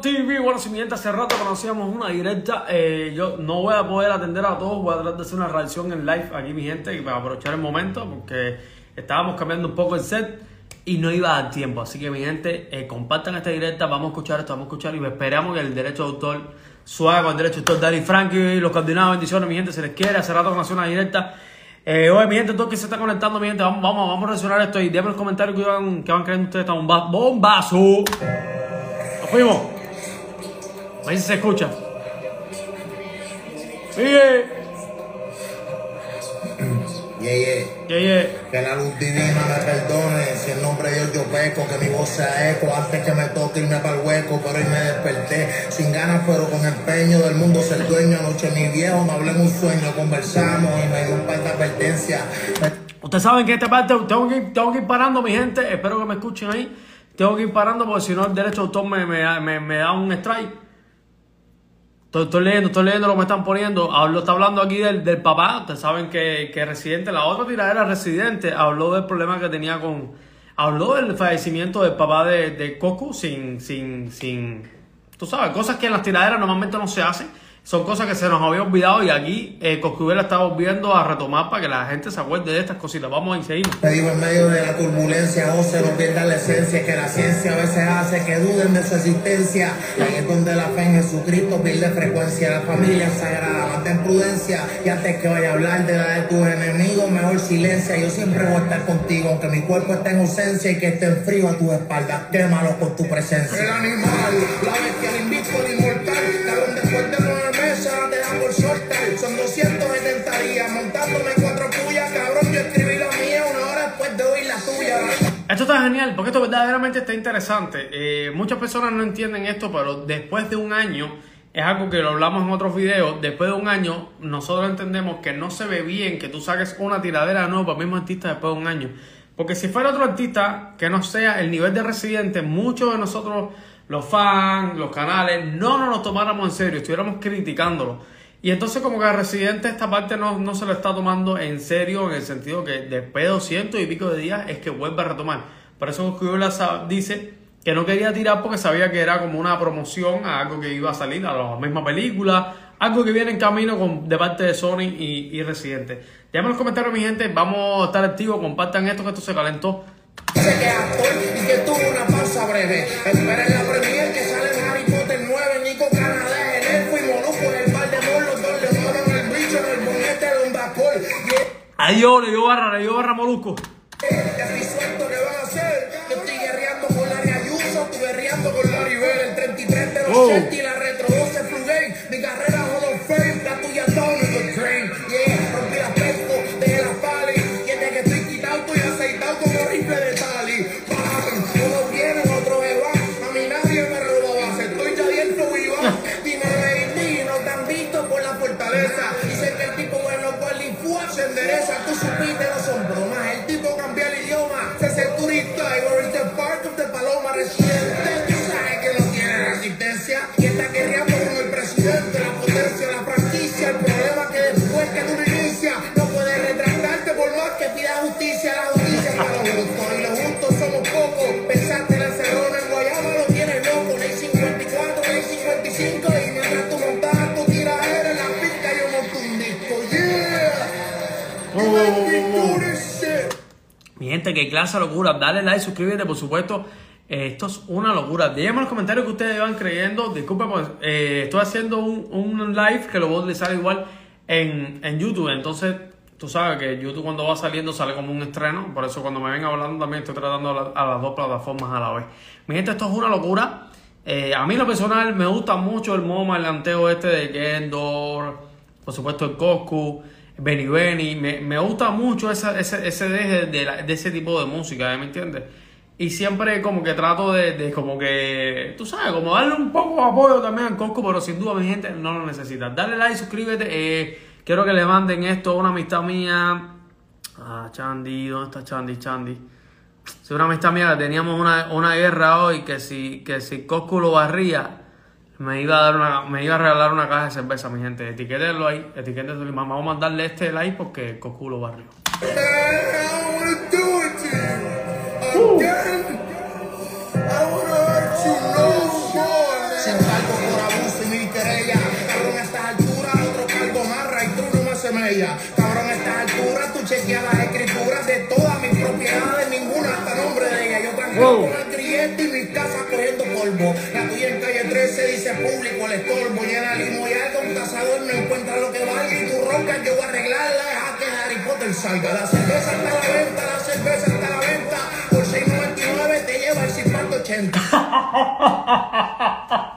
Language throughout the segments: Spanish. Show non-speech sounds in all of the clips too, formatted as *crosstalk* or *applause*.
TV. Bueno, si mi gente hace rato conocíamos una directa, eh, yo no voy a poder atender a todos, voy a tratar de hacer una reacción en live aquí, mi gente, y para aprovechar el momento, porque estábamos cambiando un poco el set y no iba a dar tiempo. Así que, mi gente, eh, compartan esta directa, vamos a escuchar esto, vamos a escuchar y esperamos que el derecho de autor suave con el derecho de autor Daddy Frankie, los coordinados, bendiciones, mi gente, se les quiere. Hace rato conocí una directa. Eh, oye, mi gente, todo que se está conectando, mi gente, vamos, vamos, vamos a reaccionar esto y déjenme los comentarios que van, que van creyendo ustedes. Está un ba- bombazo. Nos fuimos. A ver si se escucha. Sigue. Yeah, yeah. Yeah, yeah. Que la luz divina me perdone, si en nombre de Dios yo peco, que mi voz sea eco, antes que me toque irme para el hueco, pero hoy me desperté, sin ganas pero con empeño del mundo ser dueño, anoche mi viejo me habló en un sueño, conversamos y me dio un par de advertencias. Ustedes saben que esta parte tengo que, ir, tengo que ir parando, mi gente. Espero que me escuchen ahí. Tengo que ir parando porque si no el derecho de autor me, me, me, me da un strike. Estoy, estoy leyendo, estoy leyendo lo que me están poniendo. Hablo, está hablando aquí del, del papá. Ustedes saben que, que Residente, la otra tiradera Residente, habló del problema que tenía con. Habló del fallecimiento del papá de, de Coco sin, sin, sin. Tú sabes, cosas que en las tiraderas normalmente no se hacen. Son cosas que se nos había olvidado y aquí eh, Coscubela está volviendo a retomar para que la gente se acuerde de estas cositas. Vamos a ir, seguimos. Me dijo en medio de la turbulencia, José, no pierdas la esencia, que la ciencia a veces hace que duden de su existencia. Ahí es donde la fe en Jesucristo pierde frecuencia, la familia sagrada, mantén prudencia. Y antes que vaya a hablar de la de tus enemigos, mejor silencia. Yo siempre voy a estar contigo, aunque mi cuerpo esté en ausencia y que esté en frío a tu espalda. Quémalo con tu presencia. El animal, la bestia, el Esto está genial porque esto verdaderamente está interesante. Eh, muchas personas no entienden esto, pero después de un año, es algo que lo hablamos en otros videos, después de un año nosotros entendemos que no se ve bien que tú saques una tiradera nueva para el mismo artista después de un año. Porque si fuera otro artista que no sea el nivel de residente, muchos de nosotros, los fans, los canales, no nos lo tomáramos en serio, estuviéramos criticándolo. Y entonces como que a Residente esta parte no, no se lo está tomando en serio en el sentido que después de 200 y pico de días es que vuelve a retomar. Por eso sa- dice que no quería tirar porque sabía que era como una promoción a algo que iba a salir, a la misma película, algo que viene en camino con, de parte de Sony y, y Residente. Déjame los comentarios mi gente, vamos a estar activos, compartan esto que esto se calentó. Y que tuvo una pausa breve. Esperen la Ahí yo, le dio barra, le dio barra molusco. estoy suelto, ¿qué van a hacer? Yo estoy guerreando con Larry Ayuso, estoy guerreando con Larry Bell, el 33 de los Oh. Mi gente, qué clase de locura. Dale like, suscríbete, por supuesto. Eh, esto es una locura. Díganme en los comentarios que ustedes van creyendo. Disculpen, pues, eh, estoy haciendo un, un live que lo voy a utilizar igual en, en YouTube. Entonces, tú sabes que YouTube cuando va saliendo sale como un estreno. Por eso cuando me ven hablando también estoy tratando a, la- a las dos plataformas a la vez. Mi gente, esto es una locura. Eh, a mí lo personal me gusta mucho el modo maleanteo este de Kendor. Por supuesto el Coscu. Benny Benny, me, me gusta mucho esa- ese, ese deje de, de ese tipo de música, ¿eh? ¿me entiendes? Y siempre como que trato de, de como que, tú sabes, como darle un poco de apoyo también al Cosco, pero sin duda mi gente no lo necesita. Dale like, suscríbete, eh, quiero que le manden esto a una amistad mía. Ah, Chandy, ¿dónde está Chandy? Chandy. Si una amistad mía teníamos una, una guerra hoy, que si, que si Coscu lo barría, me iba a dar una, me iba a regalar una caja de cerveza, mi gente. Etiquétenlo ahí, etiquétenlo. y Vamos a mandarle este like porque Coscu lo barrió. I wanna do it to you again. I wanna hurt you no more. hacen cargo por abuso y mil querellas. Cabrón, a estas alturas, otro cargo marra y tú no me semella. Cabrón, a estas alturas, tú chequeas las escrituras de todas mis propiedades, ninguna hasta nombre de ella. Yo tranquilo con el grillete y mis casas cogiendo polvo. La tuya en calle 13 dice público, el estorbo. Llena limo y algo, un cazador no encuentra lo que valga y tu roca yo voy a arreglarla. Deja que Harry Potter salga. La cerveza está a la venta, la cerveza está a la venta. Por 6.99 te lleva el 5080. *laughs*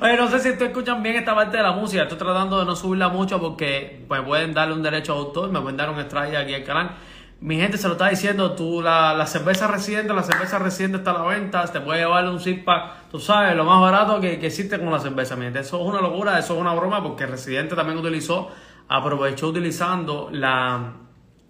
Oye, no sé si tú escuchan bien esta parte de la música. Estoy tratando de no subirla mucho porque me pueden darle un derecho de autor, me pueden dar un strike aquí al canal. Mi gente se lo está diciendo, tú, la, la cerveza residente, la cerveza residente está a la venta, te puede llevar un six pack, tú sabes, lo más barato que, que existe con la cerveza, mi gente. Eso es una locura, eso es una broma porque Residente también utilizó, aprovechó utilizando la,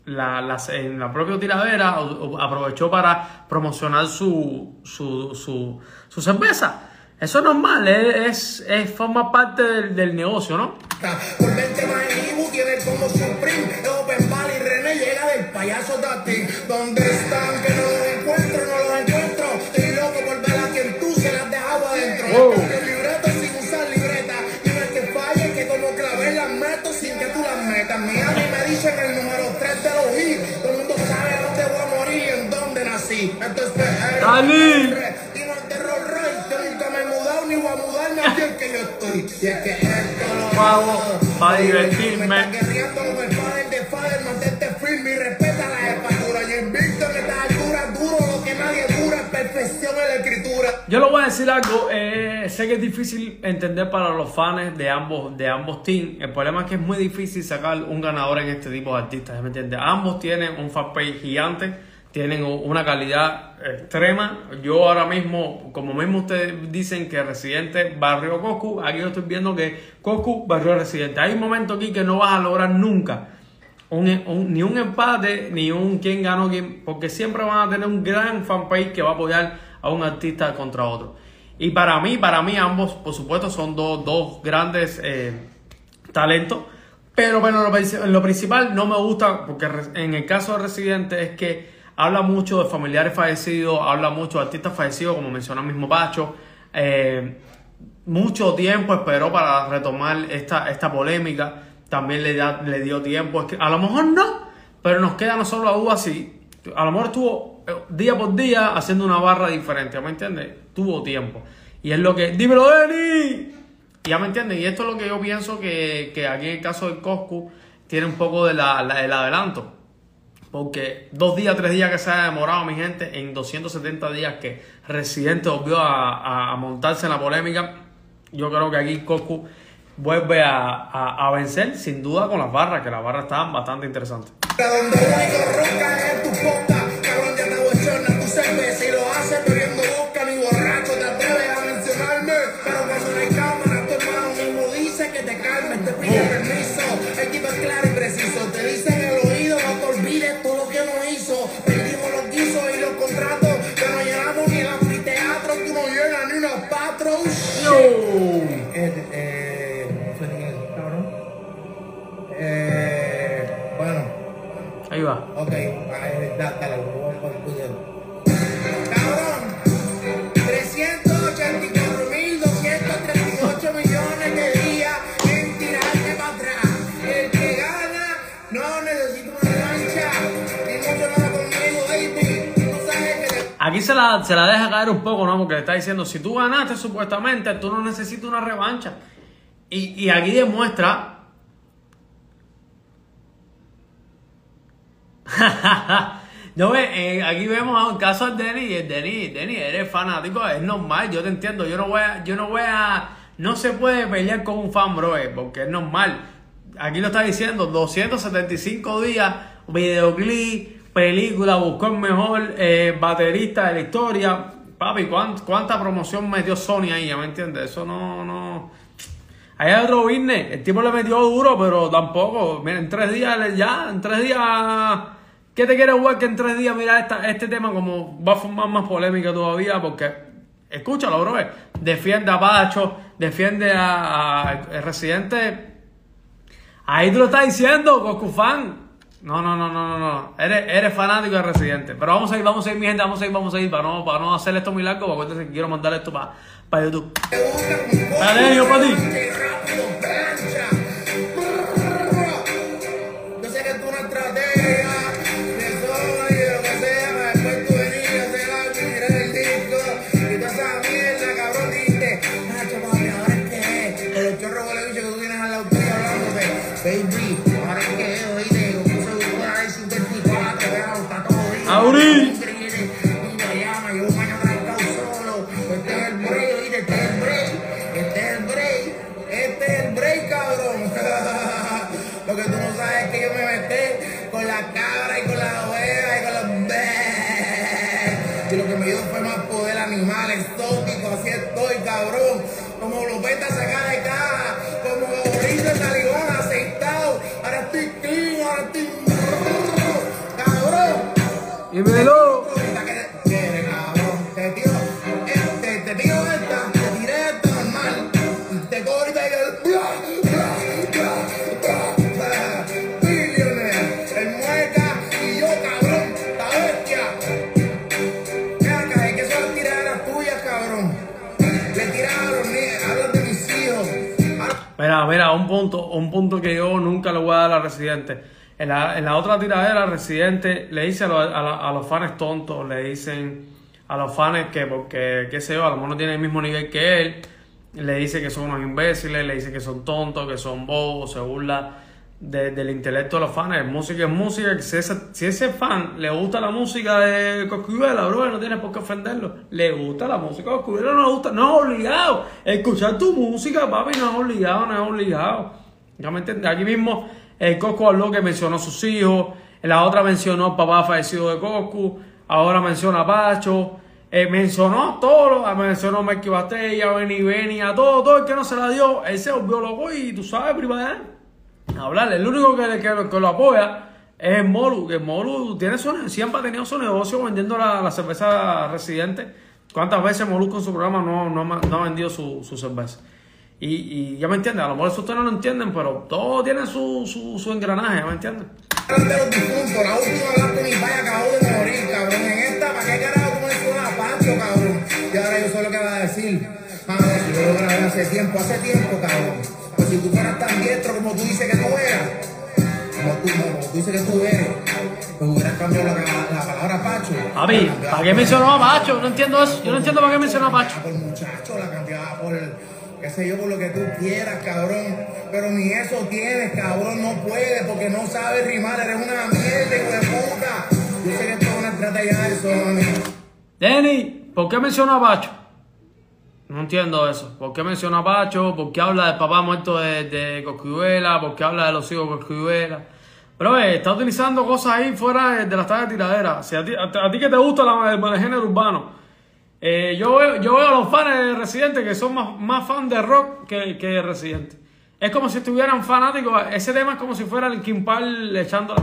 la, las- en la propia tiradera aprovechó para promocionar su, su, su, su cerveza. Eso es normal, es, es, es- forma parte del, del negocio, ¿no? *laughs* llega del payaso Tati. ¿Dónde están? Que no los encuentro, no los encuentro. Estoy loco por ver a quien tú se las dejado adentro. Cambio el libreto sin usar libreta. Y no es que falle, que como clavé las meto sin que tú las metas. Miami me dicen el número 3 de los hits. Todo el mundo sabe dónde voy a morir y en dónde nací. Esto es PR. Dale. Y no es de Royce. Yo nunca me he mudado ni voy a mudarme aquí en que yo estoy. Y es que esto lo Hago pa' Me divertirme. Yo le voy a decir algo, eh, sé que es difícil entender para los fans de ambos, de ambos teams. El problema es que es muy difícil sacar un ganador en este tipo de artistas, ¿me entiendes? Ambos tienen un fanpage gigante, tienen una calidad extrema. Yo ahora mismo, como mismo ustedes dicen que Residente barrió Cocu, aquí yo estoy viendo que Cocu barrió Residente. Hay un momento aquí que no vas a lograr nunca un- un- ni un empate, ni un quién ganó quién, porque siempre van a tener un gran fanpage que va a apoyar a un artista contra otro. Y para mí, para mí ambos, por supuesto, son dos, dos grandes eh, talentos. Pero bueno, lo, princi- lo principal no me gusta, porque en el caso de Residente es que habla mucho de familiares fallecidos, habla mucho de artistas fallecidos, como mencionó el mismo Pacho. Eh, mucho tiempo esperó para retomar esta, esta polémica. También le, da- le dio tiempo. Es que a lo mejor no, pero nos queda no solo la duda si. A lo mejor estuvo eh, día por día haciendo una barra diferente, ¿me entiendes? Tuvo tiempo. Y es lo que. ¡Dímelo, Denny! Ya me entienden. Y esto es lo que yo pienso que, que aquí en el caso del Coscu tiene un poco de la, el adelanto. Porque dos días, tres días que se ha demorado mi gente, en 270 días que Residente volvió a, a- montarse en la polémica, yo creo que aquí Coscu vuelve a- a vencer sin duda con las barras, que las barras estaban bastante interesantes. Donde lo único ronca es tu poca, cabrón ya te bochorna tu cerveza y lo haces bebiendo boca Se la, se la deja caer un poco, ¿no? Porque le está diciendo, si tú ganaste supuestamente, tú no necesitas una revancha. Y, y aquí demuestra... *laughs* ve, eh, aquí vemos a un caso de Denny el Denny, eres fanático, es normal, yo te entiendo, yo no voy a, yo no voy a, no se puede pelear con un fan, bro, eh, porque es normal. Aquí lo está diciendo, 275 días, videoclip, película, buscó el mejor eh, baterista de la historia. Papi, ¿cuán- ¿cuánta promoción metió Sony ahí? ¿Ya me entiendes? Eso no, no. Ahí hay otro business. El tipo le metió duro, pero tampoco. Mira, en tres días, ya, en tres días. ¿Qué te quieres jugar que en tres días, mira, esta, este tema como va a formar más polémica todavía? Porque, escúchalo, bro. eh, Defiende a Pacho, defiende a, a- residente. Ahí tú lo estás diciendo, Goku. No, no, no, no, no, no. Eres, eres fanático de Residente. Pero vamos a ir, vamos a ir, mi gente, vamos a ir, vamos a ir, para no, para no hacer esto muy largo, acuérdense que quiero mandar esto para, para YouTube. Dale, yo para ti. Yo sé que tú una cabrón. Como lopeta sacada de caja, un punto, un punto que yo nunca le voy a dar a Residente. En la, en la otra tiradera, Residente le dice a, los- fans tontos, le dicen a los fans que, porque, qué sé yo, a lo mejor no tienen el mismo nivel que él, le dice que son unos imbéciles, le dice que son tontos, que son bobos, se burla de- del intelecto de los fans. Música es música, si ese, fan le gusta la música de Coscuyuela, bro, no tiene por qué ofenderlo. Le gusta la música de Coscuyuela, no le gusta, no es obligado. Escuchar tu música, papi, no es obligado, no es obligado. Ya me entiendes, aquí mismo el Coscu habló que mencionó a sus hijos, la otra mencionó papá fallecido de Coscu, ahora menciona a Pacho, eh, mencionó todo, lo- mencionó a Bastella, Benny Benny, a todo, todo el que no se la dio, él se volvió loco y tú sabes, privada hablarle. El único que, que, lo apoya es el Molu, que el Molu tiene su, siempre ha tenido su negocio vendiendo la, la cerveza residente. ¿Cuántas veces Molu con su programa no, no, no ha vendido su, su cerveza? Y, y ya me entienden, a lo mejor eso ustedes no lo entienden, pero todo tiene su, su, su engranaje, ¿ya me entienden? de los difuntos, la última hablaste mi vaya acabó de morir, cabrón. En esta, ¿para qué carajo tú mencionas a Pancho, cabrón? Y ahora yo sé lo que va a decir. Mano, si yo lo grabé hace tiempo, hace tiempo, cabrón. Pues si tú fueras tan diestro como tú dices que tú eras, como tú, como tú dices que tú eres, pues hubieras cambiado la, la palabra Pacho. Papi, ¿para qué mencionó a Pacho? No entiendo eso. Yo no entiendo para qué mencionó a Pacho. por muchacho, la cambiaba por, qué sé yo, por lo que tú quieras, cabrón. Pero ni eso tienes, cabrón, no puedes porque no sabes rimar, eres una mierda, hijo de puta. Yo sé que esto es una estrategia de Sony. Denny, ¿por qué menciona a Pacho? No entiendo eso. ¿Por qué menciona a Pacho? ¿Por qué habla del papá muerto de, de? ¿Por qué habla de los hijos de Coscuyuela? Pero eh, está utilizando cosas ahí fuera de, de las tablas de tiradera. Si a ti, a, que te gusta el género urbano, eh, yo, veo, yo veo a los fans de Residente que son más, más fan de rock que, que de Residente. Es como si estuvieran fanáticos. Ese tema es como si fuera el Kimpal echando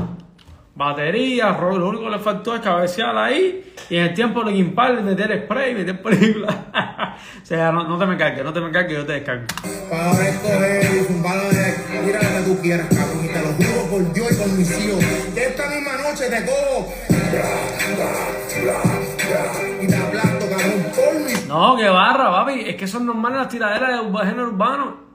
batería, rock. Lo único que le faltó es cabecear ahí y en el tiempo de Kimpal meter spray, meter película. *laughs* o sea, no, no te me cargues, no te me cargues, yo te descargo. Para ahora escoger y zumbar de mira lo que tú quieras, cabrón. Y te lo juro por Dios y por mis hijos. Que esta misma noche te cojo. No, que barra, papi. Es que son normales las tiraderas de género urbano.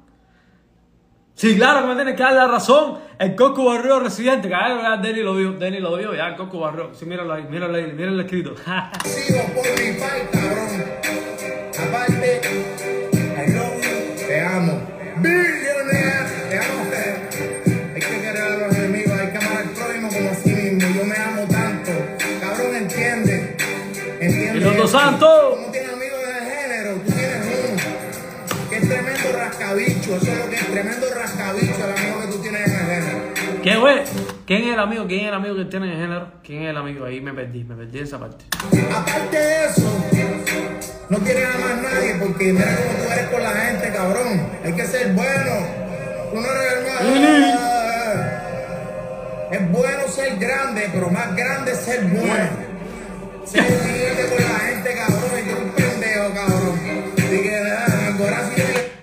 Sí, claro que me tienes que dar la razón. El Coco Barrio residente. Que ah, Denny lo vio, Denny lo vio, ya el Coco Barrio. Sí, míralo ahí, míralo ahí, míralo el escrito. sigo por mi cabrón. Aparte, I love you, te amo. Billionaire, te amo. Hay que querer a los *laughs* enemigos, hay que amar al prójimo como a sí mismo. Yo me amo tanto. Cabrón, entiende. Entiende. Y rascabicho, eso es lo que es tremendo rascabicho, el amigo que tú tienes en el género. ¿Qué, güey? ¿Quién es el amigo? ¿Quién es el amigo que tiene en género? ¿Quién es el amigo? Ahí me perdí, me perdí esa parte. Aparte de eso, no quiere nada más nadie porque mira cómo tú eres con la gente, cabrón. Hay que ser bueno. Tú no eres el. Es bueno ser grande, pero más grande es ser bueno. Ser humilde con la gente, cabrón.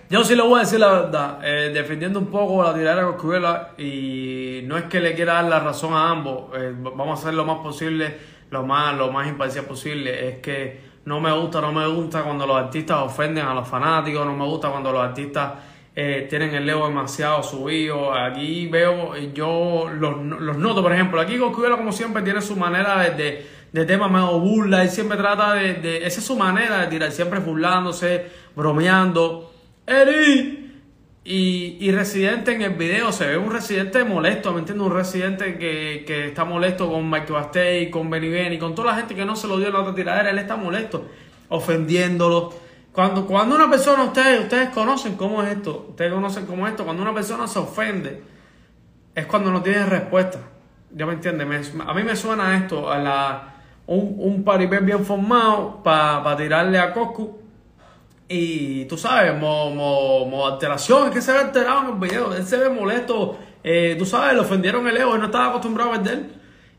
Yo sí le voy a decir la verdad, eh, defendiendo un poco la tiradera de Coscuela y no es que le quiera dar la razón a ambos, eh, vamos a hacer lo más posible, lo más, lo más imparcial posible, es que no me gusta, no me gusta cuando los artistas ofenden a los fanáticos, no me gusta cuando los artistas eh, tienen el ego demasiado subido, aquí veo, yo los, los noto, por ejemplo, aquí Coscuela como siempre tiene su manera de, de, de tema medio burla, él siempre trata de, de, esa es su manera de tirar, siempre burlándose, bromeando, Eri. Y, y Residente en el video se ve un Residente molesto, ¿me entiendes? Un Residente que, que está molesto con Mike Bastey, con Benny Benny, con toda la gente que no se lo dio en la otra tiradera, él está molesto, ofendiéndolo. Cuando, cuando una persona, ustedes, ustedes conocen cómo es esto, ustedes conocen cómo es esto, cuando una persona se ofende, es cuando no tiene respuesta. ¿Ya me entiendes? A mí me suena esto, a la, un, un paripé bien formado para tirarle a Coscu. Y tú sabes, mo, mo, mo alteración, es que se ve alterado en el video, él se ve molesto, eh, tú sabes, le ofendieron el ego, él no estaba acostumbrado a perder.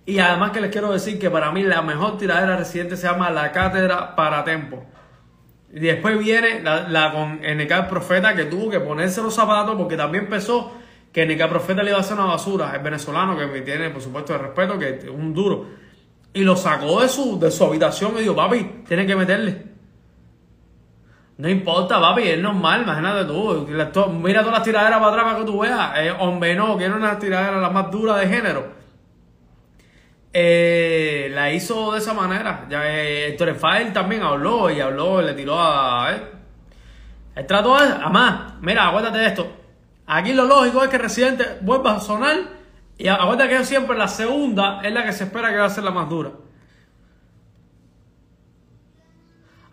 Y además que les quiero decir que para mí la mejor tiradera residente se llama La Cátedra para Tempo. Y después viene la, la con NK Profeta que tuvo que ponerse los zapatos porque también pensó que NK Profeta le iba a hacer una basura, el venezolano que me tiene por supuesto de respeto, que es un duro. Y lo sacó de su, de su habitación y dijo, papi, tienes que meterle. No importa, papi, es normal, imagínate tú. Mira todas las tiraderas para atrás para que tú veas. Eh, hombre, no, que era una tiradera la más dura de género. Eh, la hizo de esa manera. Ya, eh, Héctor también habló y habló, le tiró a. Eh. El trato es, además, mira, acuérdate de esto. Aquí lo lógico es que Residente vuelva a sonar. Y acuérdate que siempre la segunda es la que se espera que va a ser la más dura.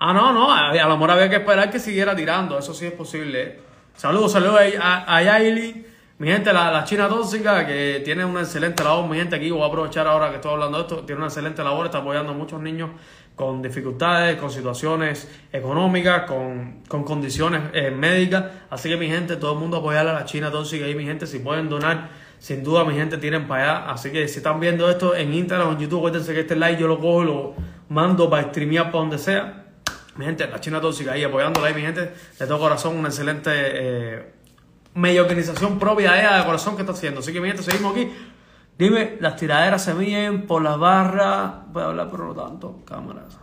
Ah, no, no, a, lo mejor había que esperar que siguiera tirando, eso sí es posible. Saludos, saludos a, a, Yaili, mi gente, la, la China tóxica, que tiene una excelente labor, mi gente aquí, voy a aprovechar ahora que estoy hablando de esto, tiene una excelente labor, está apoyando a muchos niños con dificultades, con situaciones económicas, con, con condiciones eh, médicas, así que mi gente, todo el mundo apoyar a la China tóxica y mi gente, si pueden donar, sin duda mi gente tiren para allá, así que si están viendo esto en Instagram o en YouTube, acuérdense que este like yo lo cojo y lo mando para streamear para donde sea. Mi gente, la China Tóxica ahí apoyándola ahí, mi gente, de todo corazón, una excelente eh, media organización propia ella de corazón que está haciendo. Así que mi gente, seguimos aquí. Dime, las tiraderas se miden por las barras. Voy a hablar, pero no tanto. Cámaras.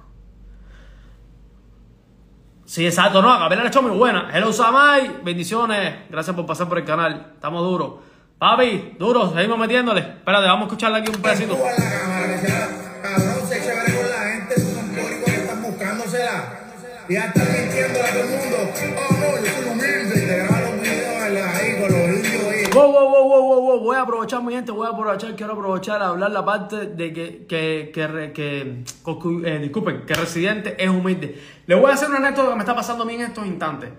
Sí, exacto, no, Gabriela le echó muy buena. Hello Samay, bendiciones. Gracias por pasar por el canal. Estamos duros. Papi, duros, seguimos metiéndole. Espérate, vamos a escucharle aquí un pedacito. A cabrón, sé chévere con la gente, tú son públicos que están buscándosela. Ya están mintiéndole a todo el mundo. Oh, no, yo soy humilde y te grabo los videos ahí con los indios ahí. Wow, wow, wow, wow, wow. Voy a aprovechar, mi gente, voy a aprovechar, quiero aprovechar a hablar la parte de que, que, que, que eh, disculpen, que Residente es humilde. Le voy a hacer una anécdota que me está pasando a mí en estos instantes.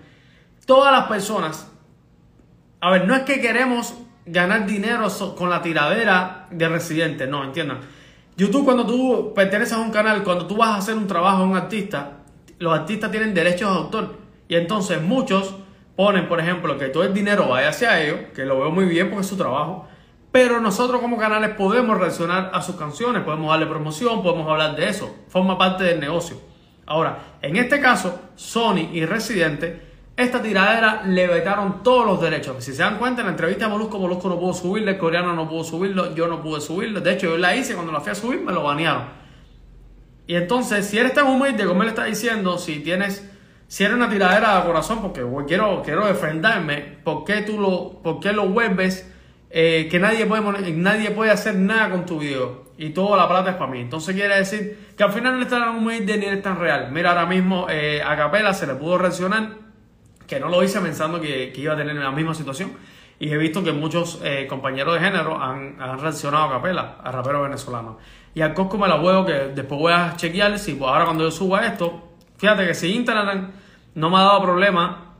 Todas las personas, a ver, no es que queremos ganar dinero con la tiradera de Residente, no, entiendan. YouTube, cuando tú perteneces a un canal, cuando tú vas a hacer un trabajo a un artista, los artistas tienen derechos de autor. Y entonces muchos ponen, por ejemplo, que todo el dinero vaya hacia ellos, que lo veo muy bien porque es su trabajo. Pero nosotros como canales podemos reaccionar a sus canciones, podemos darle promoción, podemos hablar de eso. Forma parte del negocio. Ahora, en este caso, Sony y Residente, esta tiradera le vetaron todos los derechos. Si se dan cuenta, en la entrevista de Molusco, Molusco no pudo subirlo, el coreano no pudo subirlo, yo no pude subirlo. De hecho, yo la hice cuando la fui a subir, me lo banearon. Y entonces, si eres tan humilde como él está diciendo, si tienes, si eres una tiradera de corazón, porque quiero, quiero defenderme, ¿por qué tú lo, por qué lo vuelves eh, que nadie puede, nadie puede hacer nada con tu video? Y toda la plata es para mí. Entonces quiere decir que al final no es tan humilde ni es tan real. Mira, ahora mismo eh, a Capela se le pudo reaccionar, que no lo hice pensando que iba a tener la misma situación. Y he visto que muchos eh, compañeros de género han, han reaccionado a capela, a raperos venezolanos. Y al Cosco me la huevo que después voy a chequear si pues, ahora cuando yo suba esto, fíjate que si Instagram no me ha dado problema,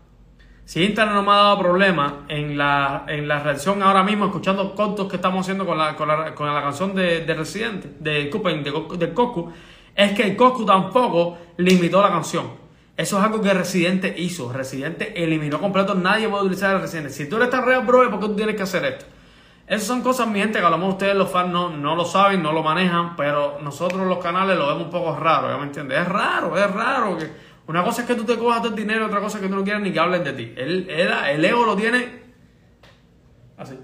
si Instagram no me ha dado problema en la, en la reacción ahora mismo, escuchando cortos que estamos haciendo con la, con la, con la canción de, de Residente, de, de, Coscu- del Coscu, es que el Coscu tampoco limitó la canción. Eso es algo que Residente hizo. Residente eliminó completo. Nadie puede utilizar el Residente. Si tú eres tan real, bro, ¿por qué tú tienes que hacer esto? Esas son cosas, mi gente, que a lo mejor ustedes los fans no, no lo saben, no lo manejan, pero nosotros los canales lo vemos un poco raro, ¿ya me entiendes? Es raro, es raro que Una cosa es que tú te cojas todo el dinero, otra cosa es que tú no quieras ni que hablen de ti. Él- el ego lo tiene así.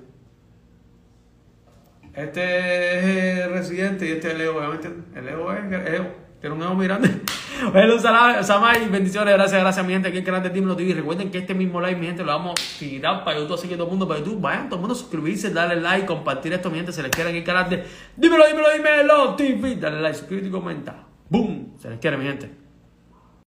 Este es el residente y este es el ego, obviamente. El ego es el ego. Tiene un ego muy grande. Bueno, Samay, bendiciones, gracias, gracias, mi gente. Aquí en el canal de Dímelo TV. Recuerden que este mismo live, mi gente, lo vamos a tirar para YouTube, así que todo el mundo para YouTube. Vayan, todo el mundo a suscribirse, darle like, compartir esto, mi gente. Se les quiere en el canal de Dímelo, Dímelo, Dímelo TV. Dale like, suscríbete y comenta. ¡Boom! Se les quiere, mi gente.